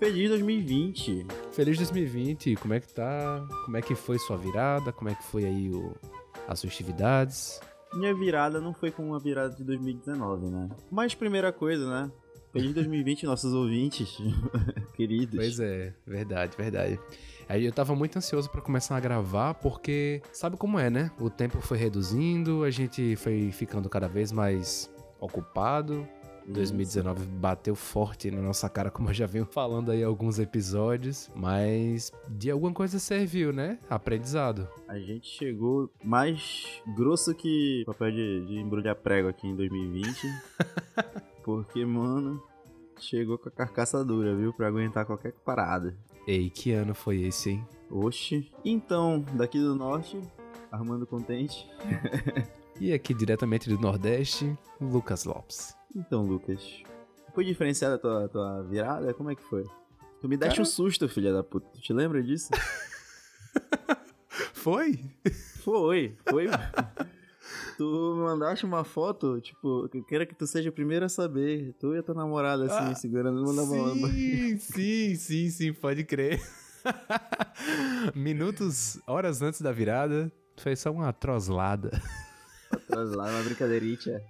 Feliz 2020. Feliz 2020. Como é que tá? Como é que foi sua virada? Como é que foi aí o, as festividades? Minha virada não foi como a virada de 2019, né? Mas primeira coisa, né? Feliz 2020, nossos ouvintes queridos. Pois é, verdade, verdade. Aí eu tava muito ansioso para começar a gravar, porque sabe como é, né? O tempo foi reduzindo, a gente foi ficando cada vez mais ocupado. 2019 bateu forte na nossa cara, como eu já venho falando aí alguns episódios, mas de alguma coisa serviu, né? Aprendizado. A gente chegou mais grosso que papel de, de embrulhar prego aqui em 2020. porque, mano, chegou com a carcaça dura, viu? Pra aguentar qualquer parada. Ei, que ano foi esse, hein? Oxi. Então, daqui do norte, Armando Contente. e aqui diretamente do Nordeste, Lucas Lopes. Então, Lucas, foi diferenciada a tua, tua virada? Como é que foi? Tu me deste Cara... um susto, filha da puta. Tu te lembra disso? foi? Foi, foi. tu me mandaste uma foto, tipo, eu quero que tu seja o primeiro a saber. Tu e a tua namorada, assim, ah, segurando uma mão. Sim, sim, sim, sim, pode crer. Minutos, horas antes da virada, foi só uma troslada. Uma troslada, uma brincadeirinha.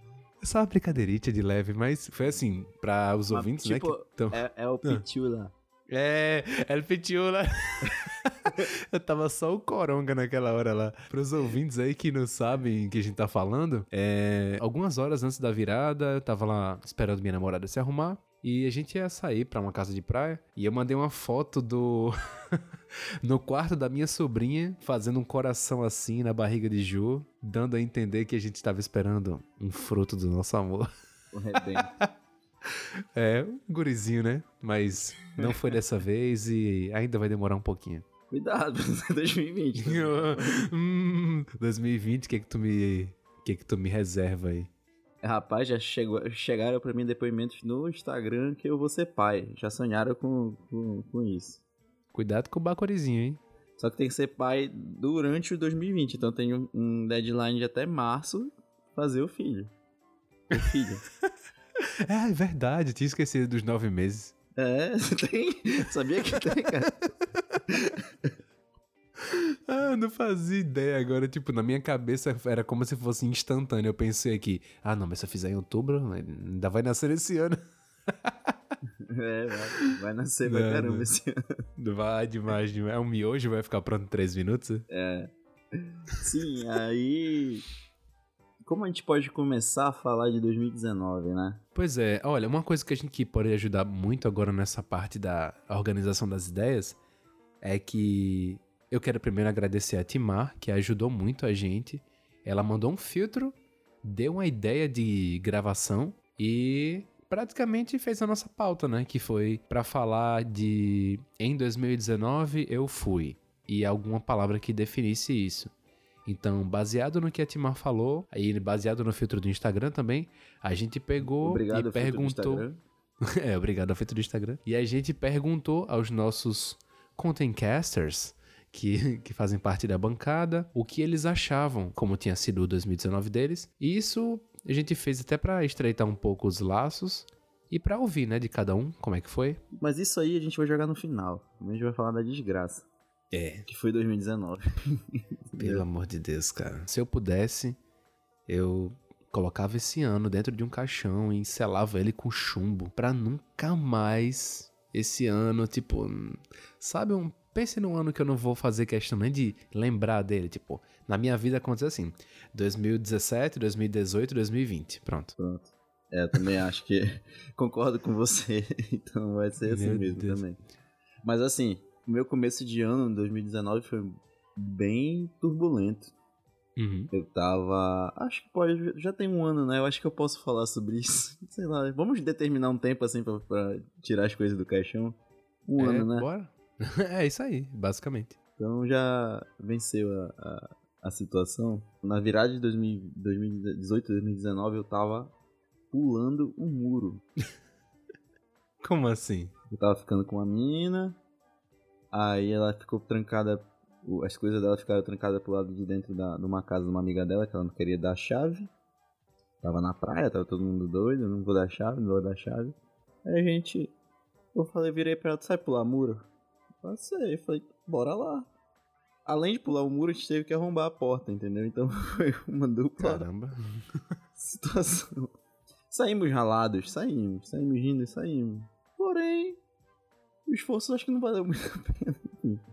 Só uma brincadeirinha de leve, mas foi assim, para os ouvintes, tipo, né? Que tão... é, é o Pichula. É, é o Pichula. eu tava só o coronga naquela hora lá. Para os ouvintes aí que não sabem o que a gente tá falando, é, algumas horas antes da virada, eu tava lá esperando minha namorada se arrumar. E a gente ia sair para uma casa de praia. E eu mandei uma foto do. no quarto da minha sobrinha, fazendo um coração assim na barriga de Ju, dando a entender que a gente estava esperando um fruto do nosso amor. O É, um gurizinho, né? Mas não foi dessa vez e ainda vai demorar um pouquinho. Cuidado, 2020. hum, 2020, o que é que tu me. O que é que tu me reserva aí? Rapaz, já chegou, chegaram para mim depoimentos no Instagram que eu vou ser pai. Já sonharam com, com, com isso. Cuidado com o bacorizinho, hein? Só que tem que ser pai durante o 2020. Então tem um, um deadline de até março fazer o filho. O filho. é, verdade. Tinha esquecido dos nove meses. É, tem. Sabia que tem, cara. Ah, não fazia ideia agora. Tipo, na minha cabeça era como se fosse instantâneo. Eu pensei aqui, ah, não, mas se eu fizer em outubro, ainda vai nascer esse ano. É, vai, vai nascer pra caramba não. esse ano. Vai demais, demais. É um miojo, vai ficar pronto em 3 minutos? É. Sim, aí. Como a gente pode começar a falar de 2019, né? Pois é, olha, uma coisa que a gente pode ajudar muito agora nessa parte da organização das ideias é que eu quero primeiro agradecer a Timar, que ajudou muito a gente. Ela mandou um filtro, deu uma ideia de gravação e praticamente fez a nossa pauta, né? Que foi para falar de em 2019 eu fui e alguma palavra que definisse isso. Então, baseado no que a Timar falou, aí baseado no filtro do Instagram também, a gente pegou obrigado e perguntou. é, obrigado ao filtro do Instagram. E a gente perguntou aos nossos contentcasters que, que fazem parte da bancada, o que eles achavam, como tinha sido o 2019 deles. E isso a gente fez até para estreitar um pouco os laços e para ouvir, né, de cada um, como é que foi. Mas isso aí a gente vai jogar no final. A gente vai falar da desgraça. É. Que foi 2019. Pelo amor de Deus, cara. Se eu pudesse, eu colocava esse ano dentro de um caixão e selava ele com chumbo para nunca mais esse ano, tipo, sabe um Pense num ano que eu não vou fazer questão nem de lembrar dele. Tipo, na minha vida aconteceu assim: 2017, 2018, 2020. Pronto. Pronto. É, eu também acho que concordo com você. Então vai ser assim meu mesmo Deus. também. Mas assim, o meu começo de ano, 2019, foi bem turbulento. Uhum. Eu tava. Acho que pode. Já tem um ano, né? Eu acho que eu posso falar sobre isso. Sei lá. Vamos determinar um tempo assim pra, pra tirar as coisas do caixão. Um é, ano, né? Bora. é isso aí, basicamente. Então já venceu a, a, a situação. Na virada de 2000, 2018, 2019, eu tava pulando um muro. Como assim? Eu tava ficando com uma mina, aí ela ficou trancada, as coisas dela ficaram trancadas pro lado de dentro da, de uma casa de uma amiga dela, que ela não queria dar a chave. Tava na praia, tava todo mundo doido, não vou dar chave, não vou dar chave. Aí a gente Eu falei, virei pra ela, tu sabe pular muro? Passei, falei, bora lá. Além de pular o muro, a gente teve que arrombar a porta, entendeu? Então foi uma dupla Caramba. situação. Saímos ralados, saímos, saímos rindo e saímos. Porém, o esforço acho que não valeu muito a pena.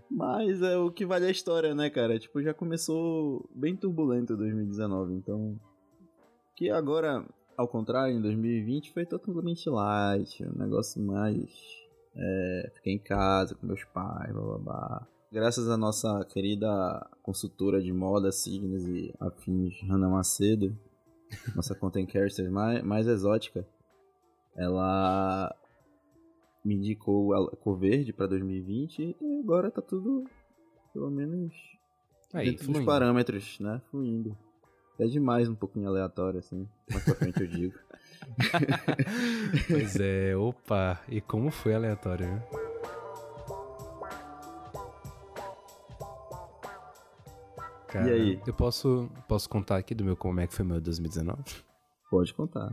Mas é o que vale a história, né, cara? Tipo, já começou bem turbulento 2019, então. Que agora, ao contrário, em 2020 foi totalmente light, um negócio mais. É, fiquei em casa com meus pais, blá blá blá. Graças à nossa querida consultora de moda, signos e afins, Hannah Macedo, nossa content character mais, mais exótica, ela me indicou a cor verde pra 2020 e agora tá tudo, pelo menos, Aí, dentro dos fluindo. parâmetros, né? Fluindo. É demais um pouquinho aleatório, assim. Mais pra frente eu digo. Pois é, opa, e como foi aleatório, viu? Cara, E aí? Eu posso, posso contar aqui do meu como é que foi meu 2019? Pode contar.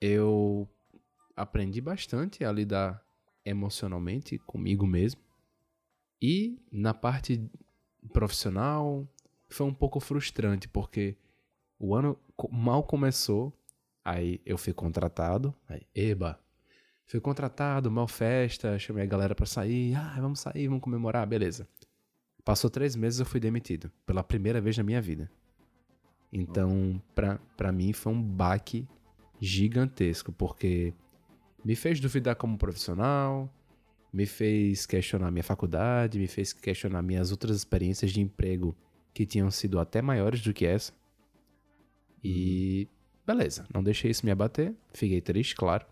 Eu aprendi bastante a lidar emocionalmente comigo mesmo. E na parte profissional foi um pouco frustrante, porque o ano mal começou, aí eu fui contratado, aí, eba, fui contratado, mal festa, chamei a galera pra sair, ah, vamos sair, vamos comemorar, beleza. Passou três meses eu fui demitido, pela primeira vez na minha vida. Então, pra, pra mim foi um baque gigantesco, porque me fez duvidar como profissional, me fez questionar minha faculdade, me fez questionar minhas outras experiências de emprego que tinham sido até maiores do que essa. E beleza, não deixei isso me abater, fiquei triste, claro,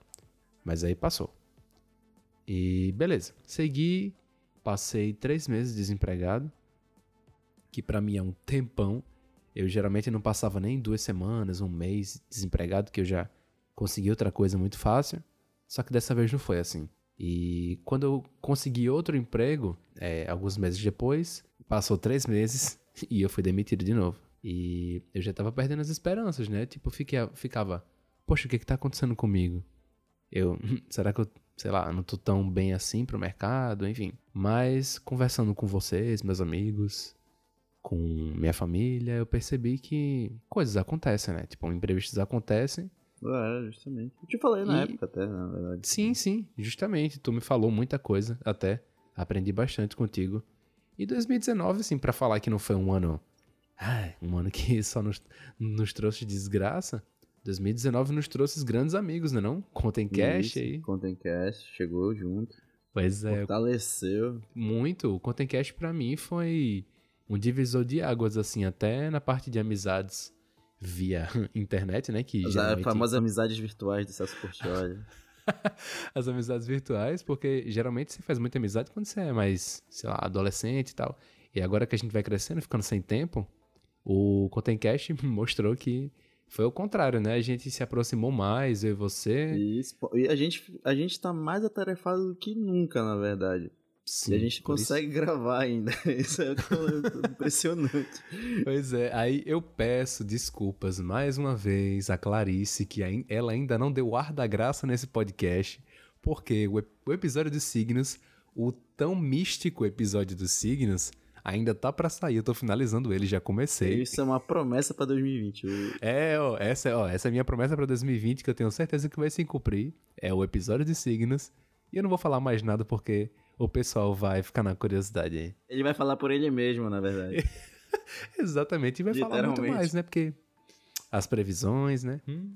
mas aí passou. E beleza, segui, passei três meses desempregado, que pra mim é um tempão. Eu geralmente não passava nem duas semanas, um mês desempregado, que eu já consegui outra coisa muito fácil. Só que dessa vez não foi assim. E quando eu consegui outro emprego, é, alguns meses depois, passou três meses e eu fui demitido de novo. E eu já tava perdendo as esperanças, né? Tipo, fiquei, ficava, poxa, o que que tá acontecendo comigo? Eu, será que eu, sei lá, não tô tão bem assim pro mercado, enfim. Mas conversando com vocês, meus amigos, com minha família, eu percebi que coisas acontecem, né? Tipo, imprevistos acontecem É, justamente. Eu te falei na E- época até, na verdade. Sim, sim, justamente. Tu me falou muita coisa até. Aprendi bastante contigo. E 2019, assim, pra falar que não foi um ano. Ai, um ano que só nos, nos trouxe desgraça. 2019 nos trouxe os grandes amigos, né? Não? Contem cash aí. Content Cast, chegou junto. Pois é, Fortaleceu. muito. O Content Cash pra mim foi um divisor de águas, assim, até na parte de amizades via internet, né? Que As geralmente... famosas amizades virtuais do Celso Portioli. as amizades virtuais, porque geralmente você faz muita amizade quando você é mais, sei lá, adolescente e tal. E agora que a gente vai crescendo, ficando sem tempo, o Contencast mostrou que foi o contrário, né? A gente se aproximou mais, eu e você. Isso, e a gente, a gente tá mais atarefado do que nunca, na verdade. Sim, e a gente por isso- consegue gravar ainda. Isso é impressionante. Pois é, aí eu peço desculpas mais uma vez a Clarice, que ela ainda não deu o ar da graça nesse podcast, porque o episódio dos signos, o tão místico episódio dos signos, ainda tá pra sair. Eu tô finalizando ele, já comecei. Isso é uma promessa pra 2020. Eu- É, ó, essa, é- ó, essa é a minha promessa pra 2020, que eu tenho certeza que vai se cumprir. É o episódio de signos. E eu não vou falar mais nada porque o pessoal vai ficar na curiosidade aí. Ele vai falar por ele mesmo, na verdade. Exatamente, e vai falar muito mais, né? Porque as previsões, né? Hum.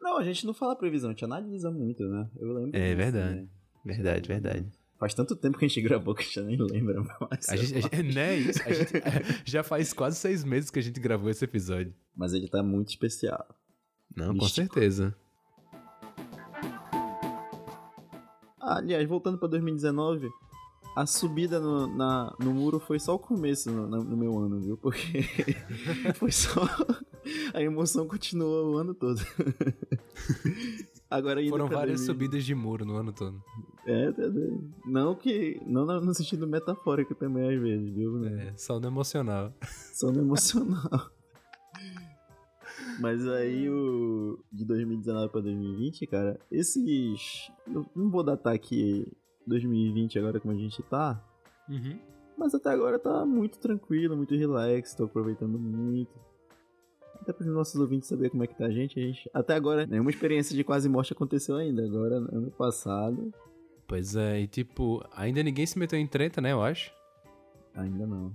Não, a gente não fala previsão, a gente analisa muito, né? Eu lembro. É disso, verdade. né? Verdade, verdade. Faz tanto tempo que a gente gravou que a gente nem lembra mais. A gente, a gente- né, isso, a gente já faz quase seis meses que a gente gravou esse episódio. Mas ele tá muito especial. Não, com Místico. certeza. Ah, aliás, voltando pra 2019, a subida no, na, no muro foi só o começo no, no meu ano, viu? Porque foi só. A emoção continuou o ano todo. Agora Foram várias 2000 subidas de muro no ano todo. É, tá doido. Não que. Não no no sentido metafórico também, às vezes, viu? É, só no emocional. Só no emocional. Mas aí o de 2019 pra 2020, cara, esses. Eu não vou datar aqui 2020 agora como a gente tá. Uhum. Mas até agora tá muito tranquilo, muito relax, tô aproveitando muito. Até para os nossos ouvintes saber como é que tá a gente, a gente. Até agora, nenhuma experiência de quase morte aconteceu ainda. Agora, ano passado. Pois é, e tipo, ainda ninguém se meteu em treta, né, eu acho. Ainda não.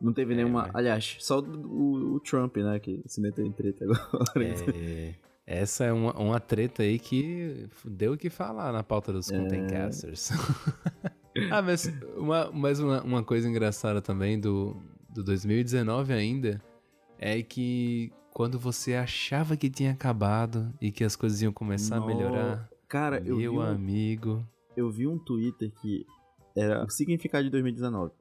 Não teve É, nenhuma. mas- Aliás, só o, o Trump, né, que se meteu em treta agora. É, essa é uma, uma treta aí que deu o que falar na pauta dos É. Contencasters. ah, mas uma, mais uma, uma coisa engraçada também do, do 2019 ainda é que quando você achava que tinha acabado e que as coisas iam começar a No- melhorar, Cara, eu vi, meu um, amigo. Eu vi um Twitter que era o significado de 2019.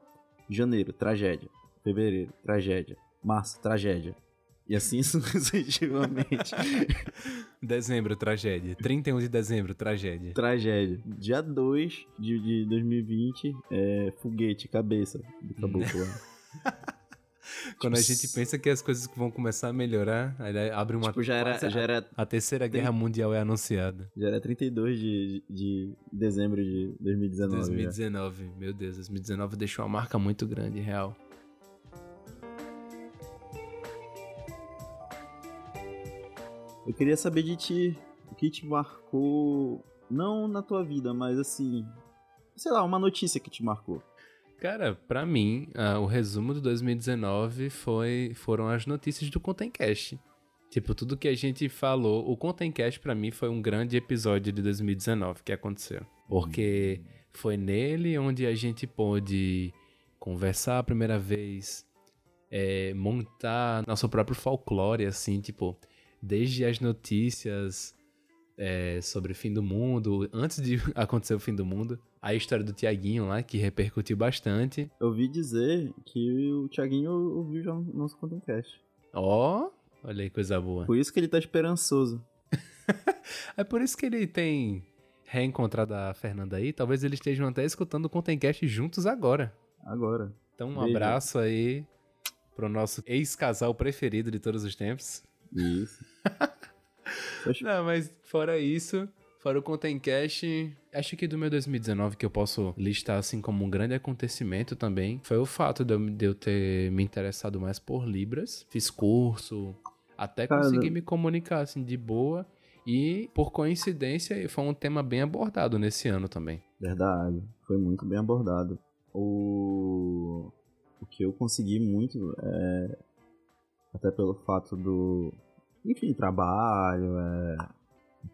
Janeiro, tragédia. Fevereiro, tragédia. Março, tragédia. E assim sucessivamente. Dezembro, tragédia. 31 de dezembro, tragédia. tragédia. Dia 2 de, de 2020, é foguete, cabeça do caboclo. Quando a gente pensa que as coisas vão começar a melhorar, aí abre uma. tipo, já era, já era A terceira guerra mundial é anunciada. Já era 32 de, de, de dezembro de 2019. já. 2019, meu Deus, 2019 deixou uma marca muito grande, real. Eu queria saber de ti, o que te marcou, não na tua vida, mas assim, sei lá, uma notícia que te marcou. Cara, pra mim, ah, o resumo do 2019 foi, foram as notícias do Contencast. Tipo, tudo que a gente falou, o Contencast pra mim foi um grande episódio de 2019 que aconteceu. Porque foi nele onde a gente pôde conversar a primeira vez, é, montar nosso próprio folclore, assim, tipo, desde as notícias é, sobre o fim do mundo, antes de acontecer o fim do mundo, a história do Tiaguinho lá, que repercutiu bastante. Eu ouvi dizer que o Thiaguinho ouviu já o nosso Contencast. Ó, olha aí, coisa boa. Por isso que ele tá esperançoso. É por isso que ele tem reencontrado a Fernanda aí. Talvez eles estejam até escutando o Contencast juntos agora. Agora. Então, um Beijo. abraço aí pro nosso ex-casal preferido de todos os tempos. Isso. Não, mas fora isso, fora o Contencast, acho que do meu 2019 que eu posso listar assim como um grande acontecimento também, foi o fato de eu, de eu ter me interessado mais por Libras. Fiz curso, até Cara, consegui me comunicar assim de boa. E, por coincidência, foi um tema bem abordado nesse ano também. Verdade. Foi muito bem abordado. O, o que eu consegui muito é. Até pelo fato do. Enfim, trabalho, é.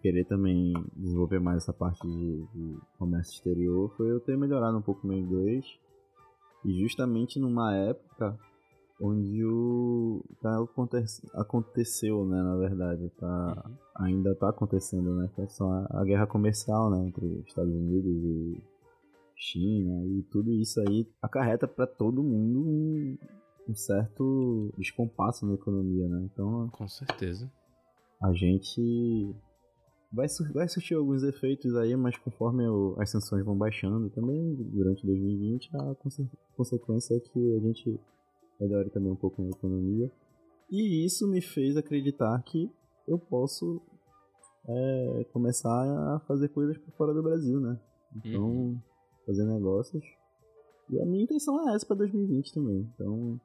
Querer também desenvolver mais essa parte de, de comércio exterior foi eu ter melhorado um pouco meu inglês. E justamente numa época onde o. Tá, aconte- aconteceu, né, na verdade. Tá, ainda tá acontecendo, né? Que é só a, a guerra comercial, né? Entre Estados Unidos e China e tudo isso aí acarreta para todo mundo um, um certo descompasso na economia, né? Então Com certeza. a gente vai, vai surtir alguns efeitos aí, mas conforme o- as sanções vão baixando também durante 2020, a conse- consequência é que a gente melhore também um pouco na economia. E isso me fez acreditar que eu posso é, começar a fazer coisas por fora do Brasil, né? Então, Uhum. fazer negócios. E a minha intenção é essa para 2020 também. Então,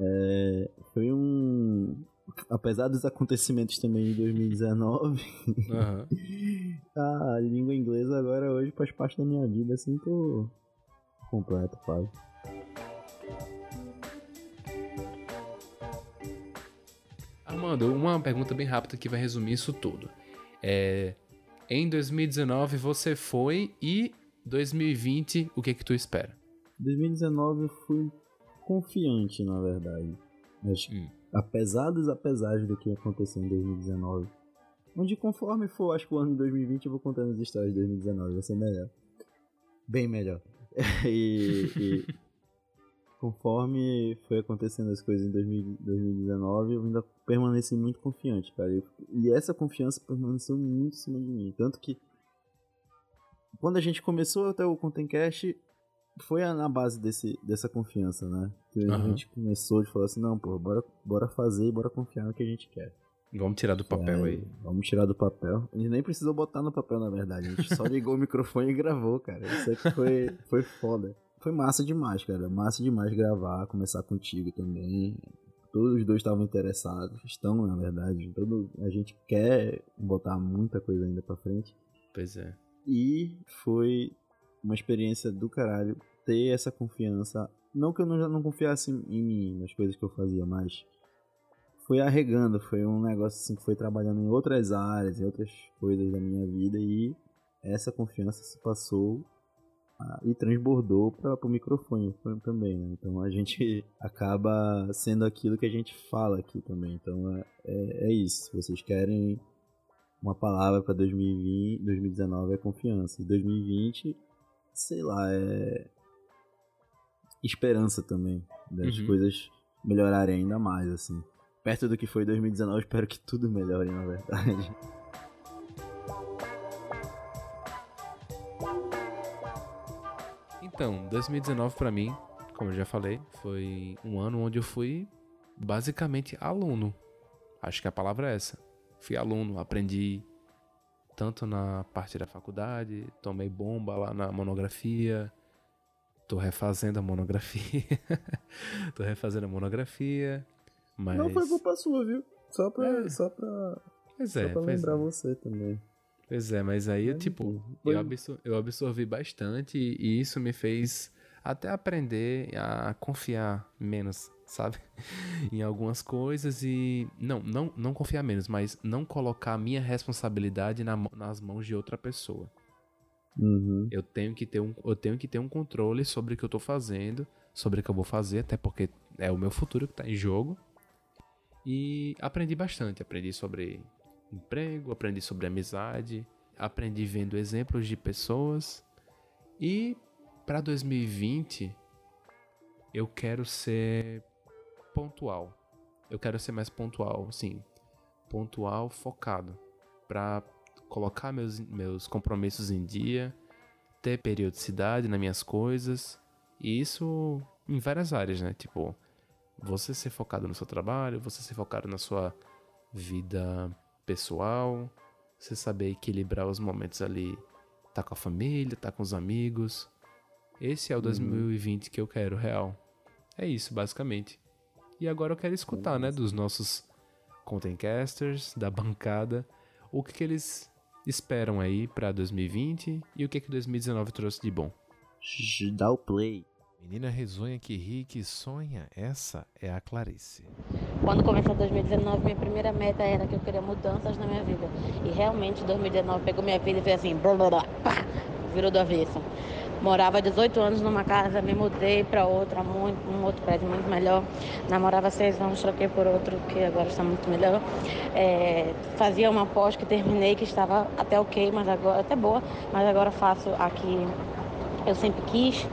é, foi um. Apesar dos acontecimentos também de 2019, Aham. a língua inglesa agora hoje faz parte da minha vida, assim, tô completo, quase. Armando, uma pergunta bem rápida que vai resumir isso tudo. É, em 2019 você foi e 2020 o que que tu espera? 2019 eu fui confiante, na verdade. Mas, Hum. Apesar dos apesares do que aconteceu em 2019, onde conforme for, acho que o ano de 2020 eu vou contando as histórias de 2019, vai ser melhor. Bem melhor. e, e conforme foi acontecendo as coisas em 2000 2019, eu ainda permaneci muito confiante, cara. E essa confiança permaneceu muito em cima de mim. Tanto que quando a gente começou até o Contencast, foi na base desse, dessa confiança, né? Que a gente começou de falar assim, não, pô, bora, bora fazer e bora confiar no que a gente quer. Vamos tirar do papel É, aí. Vamos tirar do papel. A gente nem precisou botar no papel, na verdade. A gente só ligou o microfone e gravou, cara. Isso aqui foi, foi foda. Foi massa demais, cara. Massa demais gravar, começar contigo também. Todos os dois estavam interessados. Estão, na verdade. Todo, a gente quer botar muita coisa ainda pra frente. Pois é. E foi uma experiência do caralho ter essa confiança. Não que eu não, não confiasse em mim, nas coisas que eu fazia, mas foi arregando. Foi um negócio assim que foi trabalhando em outras áreas, em outras coisas da minha vida. E essa confiança se passou ah, e transbordou para o microfone tam- também. Né? Então a gente acaba sendo aquilo que a gente fala aqui também. Então é, é, é isso. Se vocês querem uma palavra para 2020, 2019 é confiança. E 2020, sei lá, é esperança também das Uhum. coisas melhorarem ainda mais, assim. Perto do que foi 2019, espero que tudo melhore, na verdade. Então, 2019 pra mim, como eu já falei, foi um ano onde eu fui basicamente aluno. Acho que a palavra é essa. Fui aluno, aprendi tanto na parte da faculdade, tomei bomba lá na monografia, tô refazendo a monografia. tô refazendo a monografia, mas Não foi culpa sua, viu? Só pra, É. só pra, Pois é, só pra pois lembrar é. você também. Pois é, mas aí, Mas, tipo, eu, absor- eu absorvi bastante e isso me fez até aprender a confiar menos, sabe? em algumas coisas e. Não, não, não confiar menos, mas não colocar a minha responsabilidade na nas mãos de outra pessoa. Uhum. Eu tenho que ter um, eu tenho que ter um controle sobre o que eu tô fazendo, sobre o que eu vou fazer, até porque é o meu futuro que tá em jogo. E aprendi bastante, aprendi sobre emprego, aprendi sobre amizade, aprendi vendo exemplos de pessoas. E para 2020 eu quero ser pontual. Eu quero ser mais pontual, sim. Pontual, focado para colocar meus, meus compromissos em dia, ter periodicidade nas minhas coisas, e isso em várias áreas, né? Tipo, você ser focado no seu trabalho, você ser focado na sua vida pessoal, você saber equilibrar os momentos ali, tá com a família, tá com os amigos. Esse é o 2020 que eu quero, real. É isso, basicamente. E agora eu quero escutar, né, dos nossos contentcasters, da bancada, o que, que eles esperam aí pra 2020 e o que que 2019 trouxe de bom. Dá o play. Menina risonha que ri e que sonha, essa é a Clarice. Quando começou 2019, minha primeira meta era que eu queria mudanças na minha vida. E realmente 2019 pegou minha vida e fez assim, blá, blá, blá, pá, virou do avesso. Morava há 18 anos numa casa, me mudei para outra, muito, um outro prédio muito melhor. Namorava seis anos, troquei por outro que agora está muito melhor. É, fazia uma pós que terminei, que estava até ok, mas agora até boa, mas agora faço aqui eu sempre quis.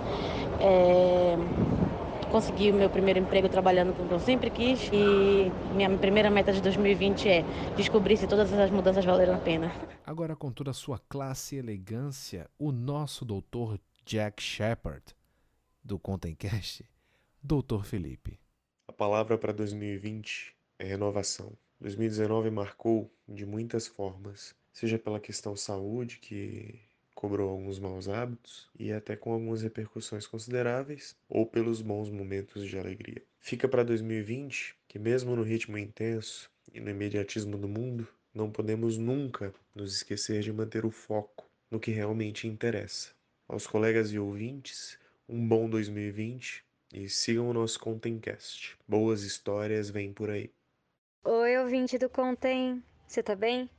É, consegui o meu primeiro emprego trabalhando com o que eu sempre quis e minha primeira meta de 2020 é descobrir se todas essas mudanças valeram a pena. Agora, com toda a sua classe e elegância, o nosso doutor Jack Shepard, do Contencast, doutor Felipe. A palavra para 2020 é renovação. 2019 marcou de muitas formas, seja pela questão saúde, que cobrou alguns maus hábitos, e até com algumas repercussões consideráveis, ou pelos bons momentos de alegria. Fica para 2020 que, mesmo no ritmo intenso e no imediatismo do mundo, não podemos nunca nos esquecer de manter o foco no que realmente interessa. Aos colegas e ouvintes, um bom 2020 e sigam o nosso Contencast. Boas histórias vêm por aí. Oi, ouvinte do Contem, você tá bem?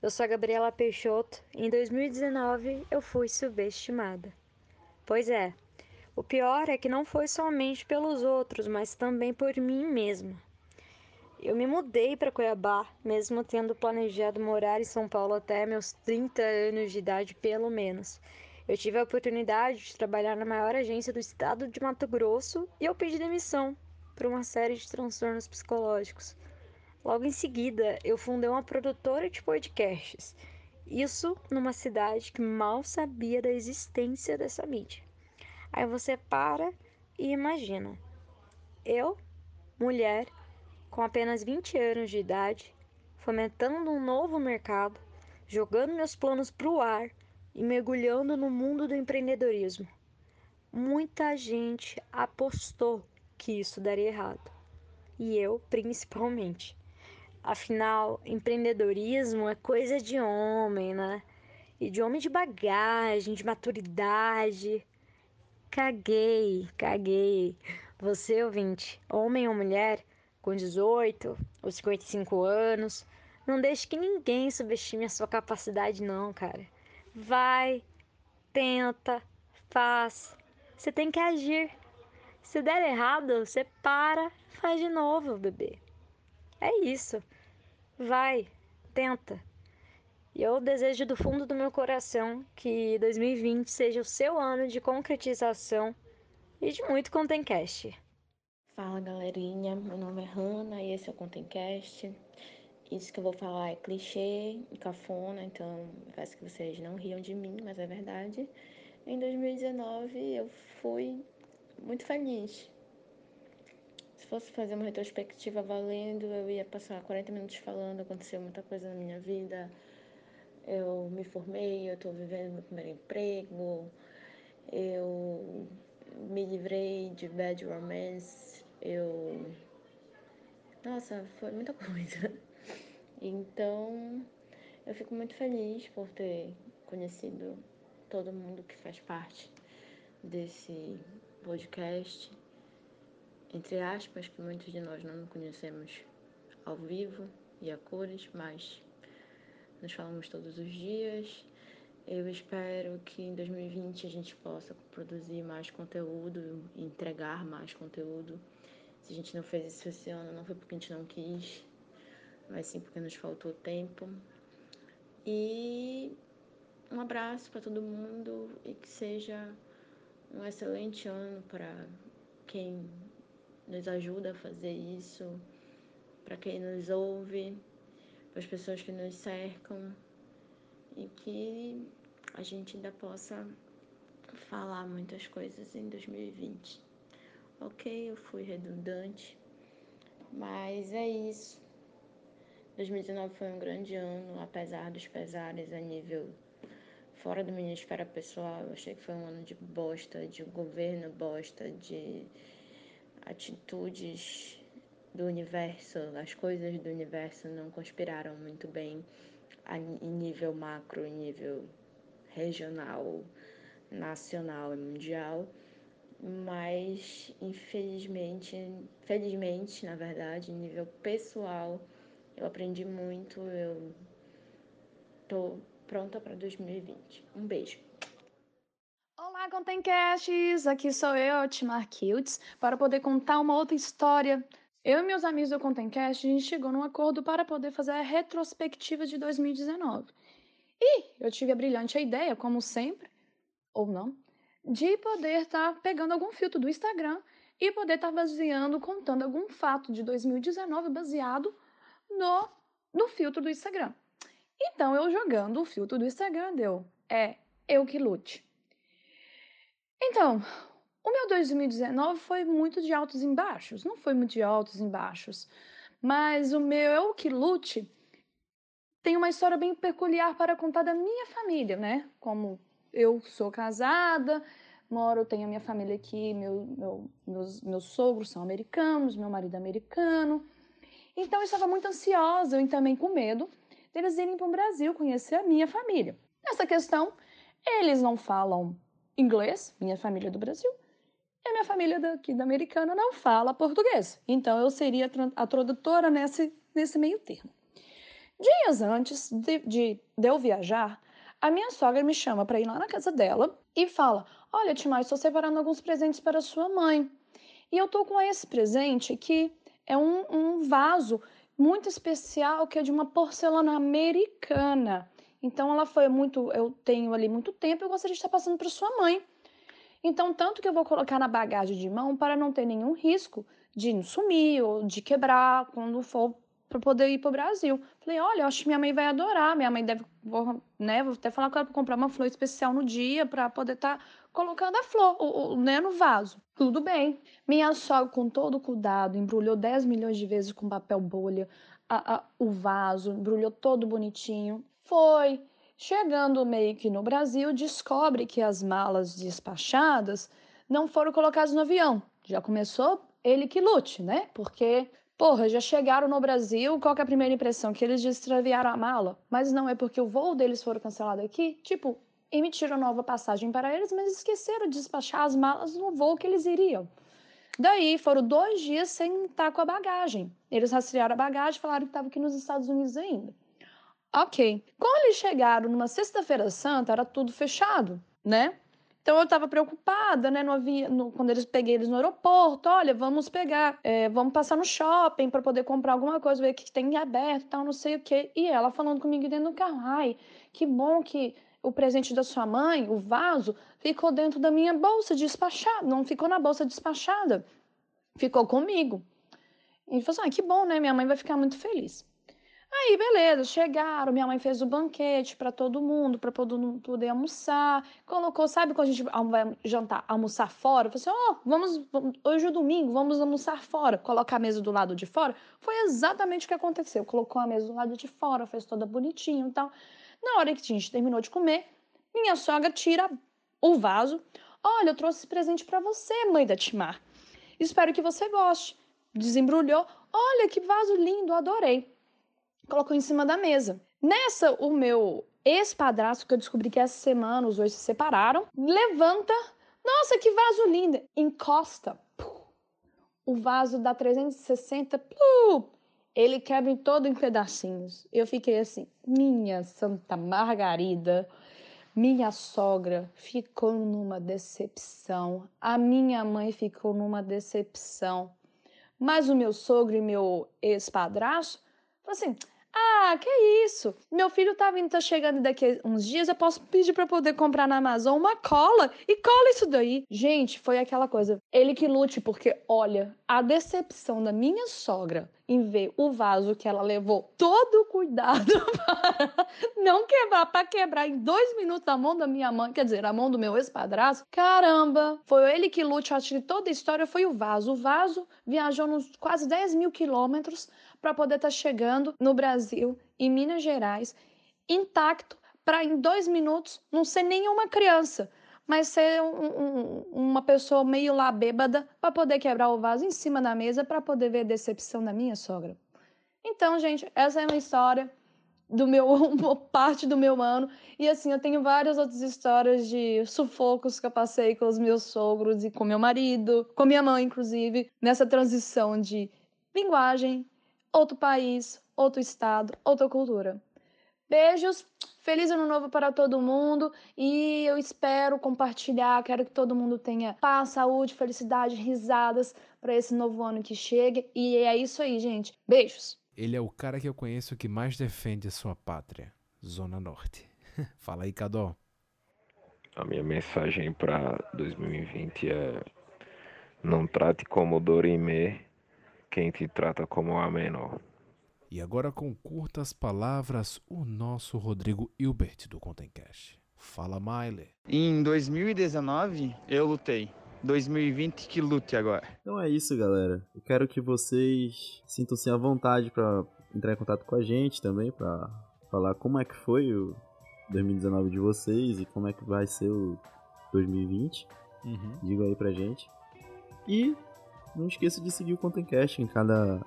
Eu sou a Gabriela Peixoto em 2019 eu fui subestimada. Pois é, o pior é que não foi somente pelos outros, mas também por mim mesma. Eu me mudei para Cuiabá, mesmo tendo planejado morar em São Paulo até meus 30 anos de idade, pelo menos. Eu tive a oportunidade de trabalhar na maior agência do estado de Mato Grosso e eu pedi demissão por uma série de transtornos psicológicos. Logo em seguida, eu fundei uma produtora de podcasts. Isso numa cidade que mal sabia da existência dessa mídia. Aí você para e imagina. Eu, mulher, com apenas 20 anos de idade, fomentando um novo mercado, jogando meus planos para o ar e mergulhando no mundo do empreendedorismo. Muita gente apostou que isso daria errado. E eu, principalmente. Afinal, empreendedorismo é coisa de homem, né? E de homem de bagagem, de maturidade. Caguei, caguei. Você, ouvinte, homem ou mulher, com 18 ou 55 anos, não deixe que ninguém subestime a sua capacidade, não, cara. Vai, tenta, faz. Você tem que agir. Se der errado, você para, faz de novo, bebê. É isso. Vai, tenta. E eu desejo do fundo do meu coração que 2020 seja o seu ano de concretização e de muito Contencast. Fala galerinha, meu nome é Hanna e esse é o Contencast. Isso que eu vou falar é clichê cafona, então peço que vocês não riam de mim, mas é verdade. Em 2019 eu fui muito feliz. Se fosse fazer uma retrospectiva valendo, eu ia passar 40 minutos falando, aconteceu muita coisa na minha vida. Eu me formei, eu estou vivendo meu primeiro emprego, eu me livrei de bad romance, eu. Nossa, foi muita coisa. Então, eu fico muito feliz por ter conhecido todo mundo que faz parte desse podcast, entre aspas, que muitos de nós não conhecemos ao vivo e a cores, mas nos falamos todos os dias. Eu espero que em 2020 a gente possa produzir mais conteúdo, entregar mais conteúdo. Se a gente não fez isso esse ano, não foi porque a gente não quis, mas sim porque nos faltou tempo. E um abraço para todo mundo e que seja um excelente ano para quem nos ajuda a fazer isso, para quem nos ouve, para as pessoas que nos cercam e que a gente ainda possa falar muitas coisas em 2020. Ok, eu fui redundante, mas é isso. 2019 foi um grande ano, apesar dos pesares a nível fora do minha esfera pessoal. Achei que foi um ano de bosta, de governo bosta, de atitudes do universo. As coisas do universo não conspiraram muito bem em nível macro, em nível regional, nacional e mundial mas infelizmente, felizmente, na verdade, em nível pessoal, eu aprendi muito, eu tô pronta para 2020. Um beijo. Olá, Contemcasts! Aqui sou eu, Timar Kiltz, para poder contar uma outra história. Eu e meus amigos do Contemcast, a gente chegou num acordo para poder fazer a retrospectiva de 2019. E eu tive a brilhante ideia, como sempre, ou não, de poder estar tá pegando algum filtro do Instagram e poder estar tá baseando, contando algum fato de 2019 baseado no, no filtro do Instagram. Então, eu jogando o filtro do Instagram, deu, é, eu que lute. Então, o meu 2019 foi muito de altos e baixos, não foi muito de altos e baixos, mas o meu eu que lute tem uma história bem peculiar para contar da minha família, né? Como eu sou casada, moro, tenho a minha família aqui, meu, meu, meus, meus sogros são americanos, meu marido é americano. Então eu estava muito ansiosa e também com medo deles irem para o Brasil conhecer a minha família. Nessa questão, eles não falam inglês, minha família é do Brasil, e a minha família daqui da americana não fala português. Então eu seria a tradutora nesse, nesse meio termo. Dias antes de, de, de eu viajar, a minha sogra me chama para ir lá na casa dela e fala: Olha, Timar, estou separando alguns presentes para sua mãe. E eu tô com esse presente que é um, um vaso muito especial que é de uma porcelana americana. Então ela foi muito, eu tenho ali muito tempo, eu gostaria de estar passando para sua mãe. Então, tanto que eu vou colocar na bagagem de mão para não ter nenhum risco de sumir ou de quebrar quando for para poder ir para o Brasil. Falei, olha, acho que minha mãe vai adorar. Minha mãe deve, vou, né, vou até falar com ela para comprar uma flor especial no dia para poder estar tá colocando a flor, o, o, né, no vaso. Tudo bem. Minha sogra, com todo cuidado, embrulhou 10 milhões de vezes com papel bolha a, a, o vaso, embrulhou todo bonitinho. Foi. Chegando meio que no Brasil, descobre que as malas despachadas não foram colocadas no avião. Já começou ele que lute, né? Porque, porra, já chegaram no Brasil, qual é a primeira impressão? Que eles extraviaram a mala. Mas não é porque o voo deles foram cancelado aqui. Tipo, emitiram nova passagem para eles, mas esqueceram de despachar as malas no voo que eles iriam. Daí foram dois dias sem estar com a bagagem. Eles rastrearam a bagagem e falaram que estava aqui nos Estados Unidos ainda. Ok. Quando eles chegaram numa sexta-feira santa, era tudo fechado, né? Então eu estava preocupada, né? Não havia, no, quando eles peguei eles no aeroporto, olha, vamos pegar, é, vamos passar no shopping para poder comprar alguma coisa, ver o que tem aberto, tal, não sei o quê. E ela falando comigo dentro do carro, ai, que bom que o presente da sua mãe, o vaso, ficou dentro da minha bolsa despachada, não ficou na bolsa despachada, ficou comigo. E falou assim, ah, que bom, né? Minha mãe vai ficar muito feliz. Aí, beleza, chegaram, minha mãe fez o banquete para todo mundo, para poder almoçar. Colocou, sabe quando a gente vai jantar, almoçar fora? Falei assim: ó, oh, vamos, hoje é domingo, vamos almoçar fora. Colocar a mesa do lado de fora. Foi exatamente o que aconteceu. Colocou a mesa do lado de fora, fez toda bonitinho e tal. Na hora que a gente terminou de comer, minha sogra tira o vaso. Olha, eu trouxe esse presente para você, mãe da Timar. Espero que você goste. Desembrulhou. Olha que vaso lindo, adorei colocou em cima da mesa. Nessa, o meu ex-padrasto, que eu descobri que essa semana os dois se separaram, levanta. Nossa, que vaso lindo! Encosta. O vaso dá 360. Ele quebra em todo em pedacinhos. Eu fiquei assim, minha Santa Margarida. Minha sogra ficou numa decepção. A minha mãe ficou numa decepção. Mas o meu sogro e meu ex-padrasto, assim, ah, que isso? Meu filho tá vindo, tá chegando daqui uns dias, eu posso pedir para poder comprar na Amazon uma cola e cola isso daí. Gente, foi aquela coisa. Ele que lute, porque olha, a decepção da minha sogra em ver o vaso que ela levou todo o cuidado para não quebrar, para quebrar em dois minutos a mão da minha mãe, quer dizer, a mão do meu ex-padrasto. Caramba, foi ele que lute, acho que toda a história foi o vaso. O vaso viajou nos quase 10 mil quilômetros para poder estar tá chegando no Brasil, em Minas Gerais, intacto, para em dois minutos não ser nenhuma criança, mas ser um, um, uma pessoa meio lá bêbada para poder quebrar o vaso em cima da mesa para poder ver a decepção da minha sogra. Então, gente, essa é uma história do meu parte do meu ano e assim eu tenho várias outras histórias de sufocos que eu passei com os meus sogros e com meu marido, com minha mãe inclusive, nessa transição de linguagem, outro país, outro estado, outra cultura. Beijos, feliz ano novo para todo mundo e eu espero compartilhar, quero que todo mundo tenha paz, saúde, felicidade, risadas para esse novo ano que chega e é isso aí, gente. Beijos. Ele é o cara que eu conheço que mais defende a sua pátria, Zona Norte. Fala aí, Cadó. A minha mensagem para 2020 é não trate como Dorime quem te trata como a menor. E agora com curtas palavras, o nosso Rodrigo Hilbert do Contencast. Fala, Miley. Em 2019, eu lutei. 2020 que lute agora. Então é isso, galera. Eu quero que vocês sintam-se à vontade para entrar em contato com a gente também, para falar como é que foi o 2019 de vocês e como é que vai ser o 2020. Uhum. Diga aí pra gente. E não esqueça de seguir o Contencast em cada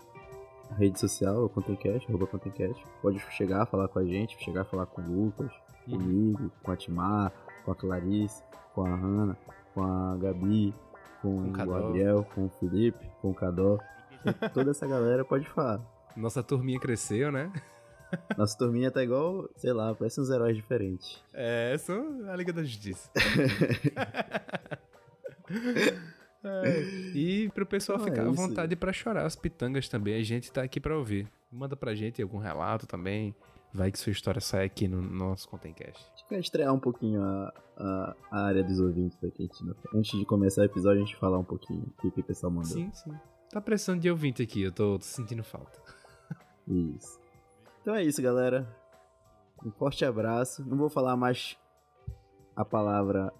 rede social, o Contencast, arroba Contencast. Pode chegar a falar com a gente, chegar a falar com o Lucas, uhum. comigo, com a Timar, com a Clarice, com a Hanna, com a Gabi, com, com o Gabriel, com o Felipe, com o Cadó. Toda essa galera pode falar. Nossa turminha cresceu, né? Nossa turminha tá igual, sei lá, parece uns heróis diferentes. É, são a Liga da Justiça. E pro pessoal ah, ficar é à vontade para chorar as pitangas também, a gente tá aqui para ouvir. Manda pra gente algum relato também. Vai que sua história sai aqui no nosso Contencast. A gente vai estrear um pouquinho a, a, a área dos ouvintes aqui. Antes de começar o episódio, a gente falar um pouquinho o que o pessoal mandou. Sim, sim. Tá precisando de ouvinte aqui, eu tô, tô sentindo falta. Isso. Então é isso, galera. Um forte abraço. Não vou falar mais a palavra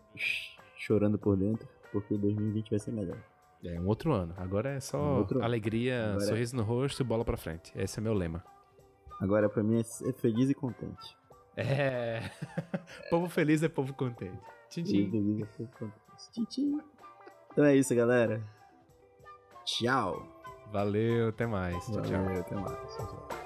chorando por dentro, porque 2020 vai ser melhor. É um outro ano. Agora é só Um outro ano. alegria, Agora é- sorriso no rosto e bola pra frente. Esse é meu lema. Agora pra mim é ser feliz e contente. É. povo feliz é povo contente. Tchim, tchim. Feliz e contente. Tchim, tchim. Então é isso, galera. Tchau. Valeu, até mais. Tchau, tchau. Valeu, até mais. Tchau, tchau.